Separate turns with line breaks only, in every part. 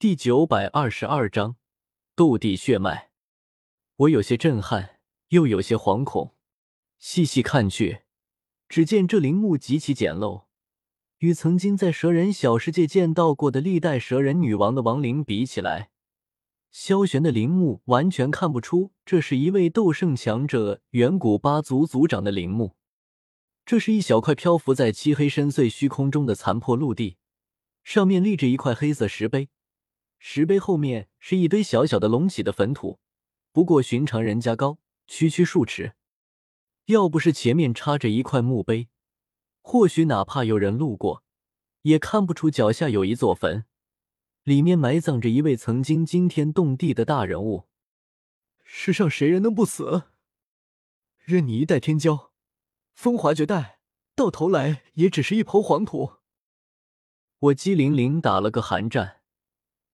第九百二十二章斗帝血脉。我有些震撼，又有些惶恐。细细看去，只见这陵墓极其简陋，与曾经在蛇人小世界见到过的历代蛇人女王的亡灵比起来，萧玄的陵墓完全看不出这是一位斗圣强者远古八族族长的陵墓。这是一小块漂浮在漆黑深邃虚空中的残破陆地，上面立着一块黑色石碑。石碑后面是一堆小小的隆起的坟土，不过寻常人家高，区区数尺。要不是前面插着一块墓碑，或许哪怕有人路过，也看不出脚下有一座坟，里面埋葬着一位曾经惊天动地的大人物。世上谁人能不死？任你一代天骄，风华绝代，到头来也只是一抔黄土。我机灵灵打了个寒战。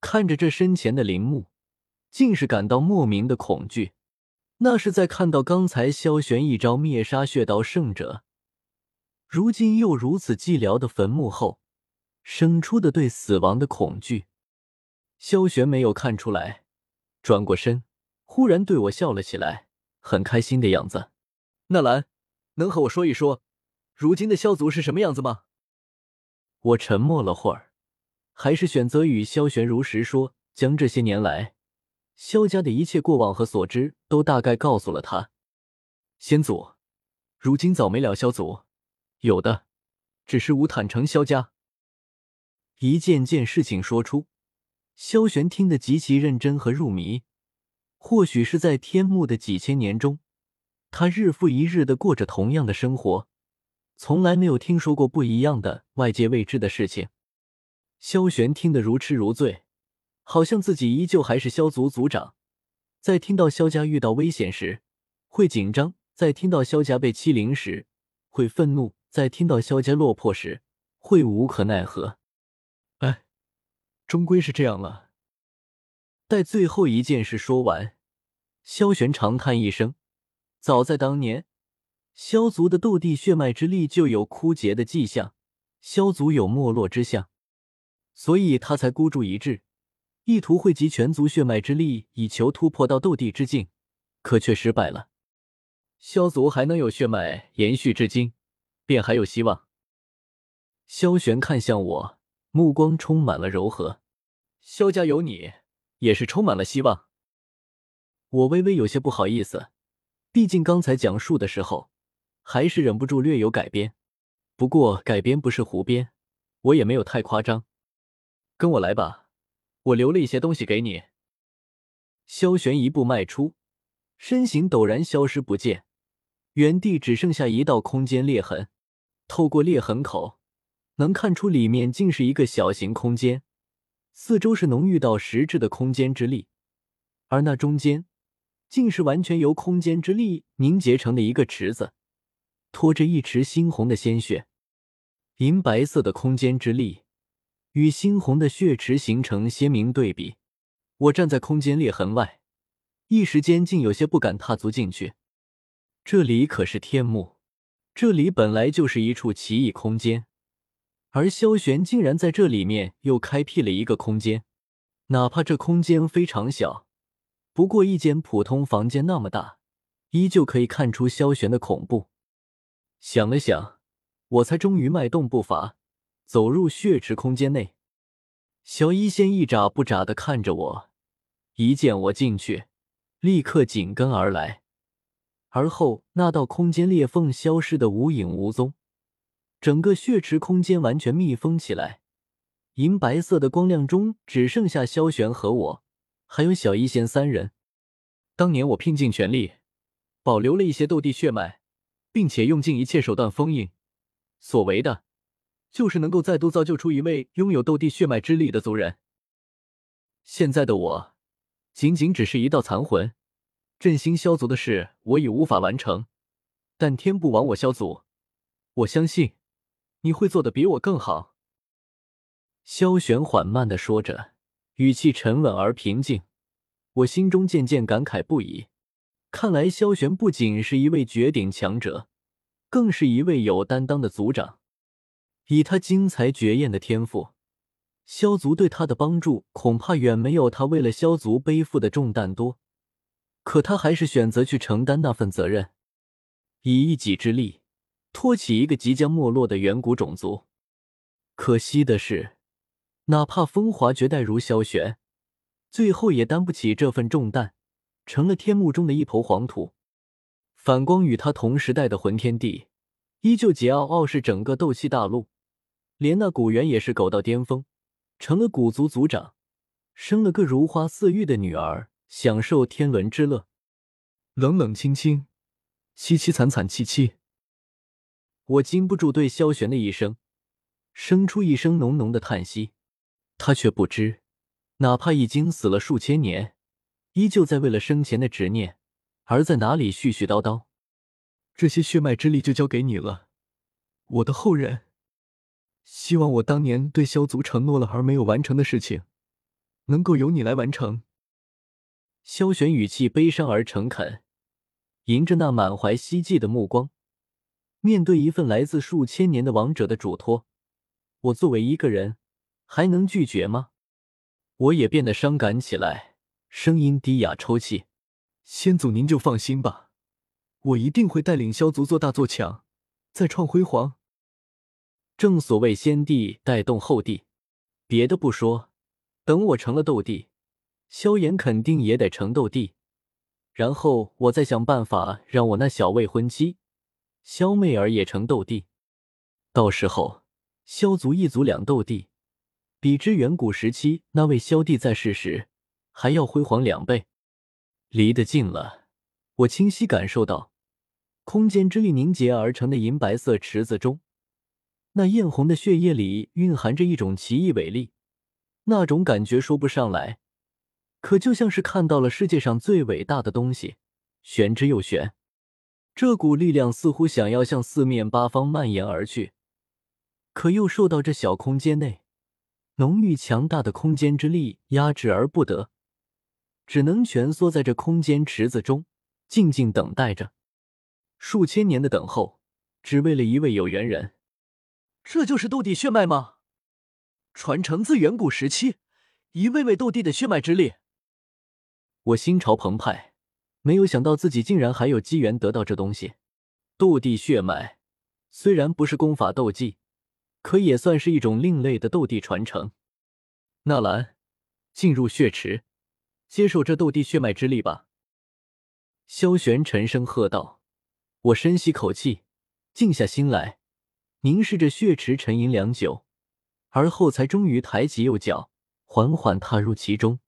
看着这身前的陵墓，竟是感到莫名的恐惧。那是在看到刚才萧玄一招灭杀血道圣者，如今又如此寂寥的坟墓后，生出的对死亡的恐惧。萧玄没有看出来，转过身，忽然对我笑了起来，很开心的样子。纳兰，能和我说一说，如今的萧族是什么样子吗？我沉默了会儿。还是选择与萧玄如实说，将这些年来萧家的一切过往和所知都大概告诉了他。先祖，如今早没了萧族，有的只是无坦诚萧家。一件件事情说出，萧玄听得极其认真和入迷。或许是在天幕的几千年中，他日复一日的过着同样的生活，从来没有听说过不一样的、外界未知的事情。萧玄听得如痴如醉，好像自己依旧还是萧族族长。在听到萧家遇到危险时，会紧张；在听到萧家被欺凌时，会愤怒；在听到萧家落魄时，会无可奈何。哎，终归是这样了。待最后一件事说完，萧玄长叹一声：“早在当年，萧族的斗帝血脉之力就有枯竭的迹象，萧族有没落之象。”所以他才孤注一掷，意图汇集全族血脉之力，以求突破到斗帝之境，可却失败了。萧族还能有血脉延续至今，便还有希望。萧玄看向我，目光充满了柔和。萧家有你，也是充满了希望。我微微有些不好意思，毕竟刚才讲述的时候，还是忍不住略有改编。不过改编不是胡编，我也没有太夸张。跟我来吧，我留了一些东西给你。萧玄一步迈出，身形陡然消失不见，原地只剩下一道空间裂痕。透过裂痕口，能看出里面竟是一个小型空间，四周是浓郁到实质的空间之力，而那中间，竟是完全由空间之力凝结成的一个池子，拖着一池猩红的鲜血，银白色的空间之力。与猩红的血池形成鲜明对比，我站在空间裂痕外，一时间竟有些不敢踏足进去。这里可是天幕，这里本来就是一处奇异空间，而萧玄竟然在这里面又开辟了一个空间。哪怕这空间非常小，不过一间普通房间那么大，依旧可以看出萧玄的恐怖。想了想，我才终于迈动步伐。走入血池空间内，小医仙一眨不眨的看着我，一见我进去，立刻紧跟而来。而后那道空间裂缝消失的无影无踪，整个血池空间完全密封起来。银白色的光亮中，只剩下萧玄和我，还有小医仙三人。当年我拼尽全力，保留了一些斗帝血脉，并且用尽一切手段封印，所为的。就是能够再度造就出一位拥有斗帝血脉之力的族人。现在的我，仅仅只是一道残魂，振兴萧族的事我已无法完成，但天不亡我萧族，我相信你会做的比我更好。萧玄缓慢的说着，语气沉稳而平静，我心中渐渐感慨不已。看来萧玄不仅是一位绝顶强者，更是一位有担当的族长。以他精彩绝艳的天赋，萧族对他的帮助恐怕远没有他为了萧族背负的重担多，可他还是选择去承担那份责任，以一己之力托起一个即将没落的远古种族。可惜的是，哪怕风华绝代如萧玄，最后也担不起这份重担，成了天幕中的一抔黄土。反光与他同时代的魂天帝，依旧桀骜傲视整个斗气大陆，连那古猿也是狗到巅峰。成了古族族长，生了个如花似玉的女儿，享受天伦之乐。冷冷清清，凄凄惨惨戚戚。我禁不住对萧玄的一生，生出一声浓浓的叹息。他却不知，哪怕已经死了数千年，依旧在为了生前的执念而在哪里絮絮叨叨。这些血脉之力就交给你了，我的后人。希望我当年对萧族承诺了而没有完成的事情，能够由你来完成。萧玄语气悲伤而诚恳，迎着那满怀希冀的目光，面对一份来自数千年的王者的嘱托，我作为一个人还能拒绝吗？我也变得伤感起来，声音低哑抽泣：“先祖您就放心吧，我一定会带领萧族做大做强，再创辉煌。”正所谓先帝带动后帝，别的不说，等我成了斗帝，萧炎肯定也得成斗帝，然后我再想办法让我那小未婚妻萧媚儿也成斗帝，到时候萧族一族两斗帝，比之远古时期那位萧帝在世时还要辉煌两倍。离得近了，我清晰感受到空间之力凝结而成的银白色池子中。那艳红的血液里蕴含着一种奇异伟力，那种感觉说不上来，可就像是看到了世界上最伟大的东西，玄之又玄。这股力量似乎想要向四面八方蔓延而去，可又受到这小空间内浓郁强大的空间之力压制而不得，只能蜷缩在这空间池子中，静静等待着。数千年的等候，只为了一位有缘人。这就是斗帝血脉吗？传承自远古时期，一位位斗帝的血脉之力。我心潮澎湃，没有想到自己竟然还有机缘得到这东西。斗帝血脉虽然不是功法斗技，可也算是一种另类的斗帝传承。纳兰，进入血池，接受这斗帝血脉之力吧。萧玄沉声喝道。我深吸口气，静下心来。凝视着血池，沉吟良久，而后才终于抬起右脚，缓缓踏入其中。